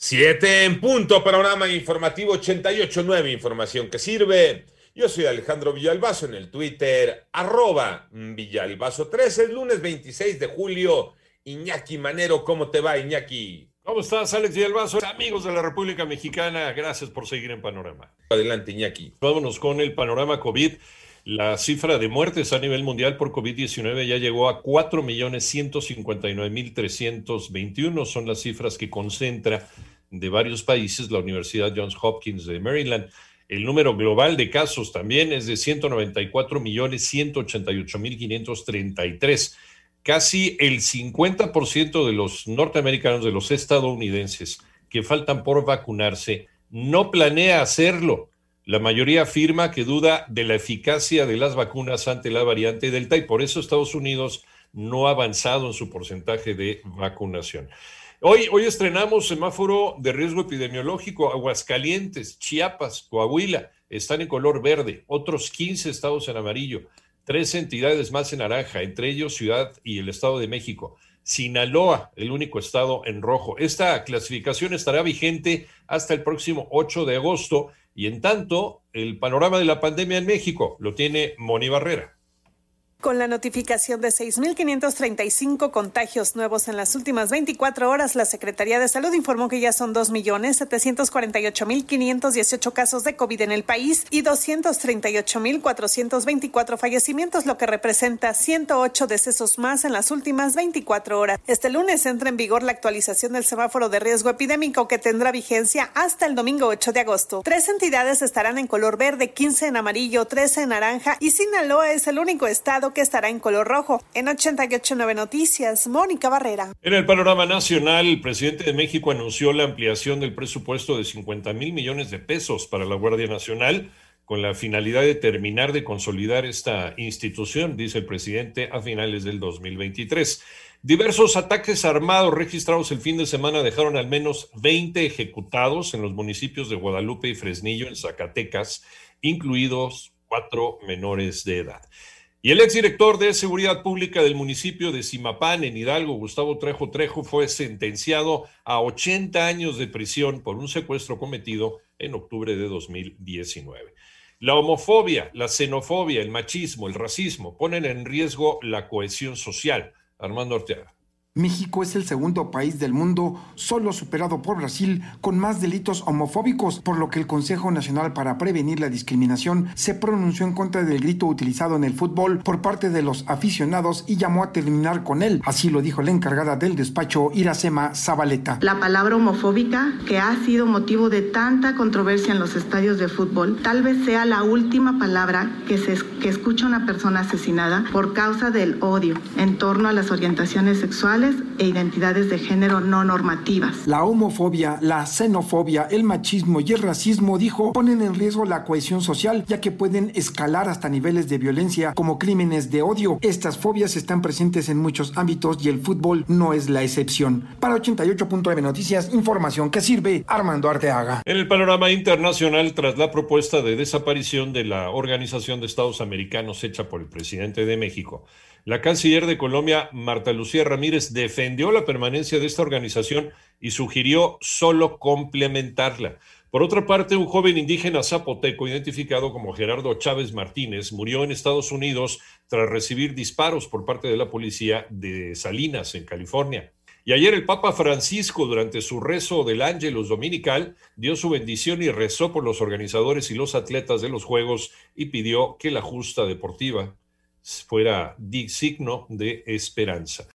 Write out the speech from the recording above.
Siete en punto, panorama informativo 88.9, información que sirve. Yo soy Alejandro Villalbazo en el Twitter, arroba Villalbazo13, el lunes 26 de julio. Iñaki Manero, ¿cómo te va, Iñaki? ¿Cómo estás, Alex Villalbazo? Amigos de la República Mexicana, gracias por seguir en Panorama. Adelante, Iñaki. Vámonos con el panorama COVID. La cifra de muertes a nivel mundial por COVID-19 ya llegó a 4.159.321. Son las cifras que concentra de varios países la Universidad Johns Hopkins de Maryland. El número global de casos también es de 194.188.533. Casi el 50% de los norteamericanos, de los estadounidenses que faltan por vacunarse, no planea hacerlo. La mayoría afirma que duda de la eficacia de las vacunas ante la variante Delta y por eso Estados Unidos no ha avanzado en su porcentaje de vacunación. Hoy, hoy estrenamos semáforo de riesgo epidemiológico. Aguascalientes, Chiapas, Coahuila están en color verde, otros 15 estados en amarillo, tres entidades más en naranja, entre ellos Ciudad y el Estado de México. Sinaloa, el único estado en rojo. Esta clasificación estará vigente hasta el próximo 8 de agosto y en tanto, el panorama de la pandemia en México lo tiene Moni Barrera. Con la notificación de 6.535 contagios nuevos en las últimas 24 horas, la Secretaría de Salud informó que ya son 2.748.518 casos de COVID en el país y 238.424 fallecimientos, lo que representa 108 decesos más en las últimas 24 horas. Este lunes entra en vigor la actualización del semáforo de riesgo epidémico que tendrá vigencia hasta el domingo 8 de agosto. Tres entidades estarán en color verde, 15 en amarillo, 13 en naranja y Sinaloa es el único estado que estará en color rojo. En 889 Noticias, Mónica Barrera. En el panorama nacional, el presidente de México anunció la ampliación del presupuesto de 50 mil millones de pesos para la Guardia Nacional con la finalidad de terminar de consolidar esta institución, dice el presidente, a finales del 2023. Diversos ataques armados registrados el fin de semana dejaron al menos 20 ejecutados en los municipios de Guadalupe y Fresnillo, en Zacatecas, incluidos cuatro menores de edad. Y el exdirector de Seguridad Pública del municipio de Simapán, en Hidalgo, Gustavo Trejo Trejo, fue sentenciado a 80 años de prisión por un secuestro cometido en octubre de 2019. La homofobia, la xenofobia, el machismo, el racismo ponen en riesgo la cohesión social. Armando Ortega. México es el segundo país del mundo, solo superado por Brasil, con más delitos homofóbicos, por lo que el Consejo Nacional para Prevenir la Discriminación se pronunció en contra del grito utilizado en el fútbol por parte de los aficionados y llamó a terminar con él. Así lo dijo la encargada del despacho, Iracema Zabaleta. La palabra homofóbica, que ha sido motivo de tanta controversia en los estadios de fútbol, tal vez sea la última palabra que, se, que escucha una persona asesinada por causa del odio en torno a las orientaciones sexuales e identidades de género no normativas. La homofobia, la xenofobia, el machismo y el racismo, dijo, ponen en riesgo la cohesión social ya que pueden escalar hasta niveles de violencia como crímenes de odio. Estas fobias están presentes en muchos ámbitos y el fútbol no es la excepción. Para 88.9 Noticias, información que sirve Armando Arteaga. En el panorama internacional, tras la propuesta de desaparición de la Organización de Estados Americanos hecha por el presidente de México, la canciller de Colombia, Marta Lucía Ramírez, defendió la permanencia de esta organización y sugirió solo complementarla. Por otra parte, un joven indígena zapoteco identificado como Gerardo Chávez Martínez murió en Estados Unidos tras recibir disparos por parte de la policía de Salinas, en California. Y ayer el Papa Francisco, durante su rezo del Ángelus Dominical, dio su bendición y rezó por los organizadores y los atletas de los Juegos y pidió que la justa deportiva fuera signo de esperanza.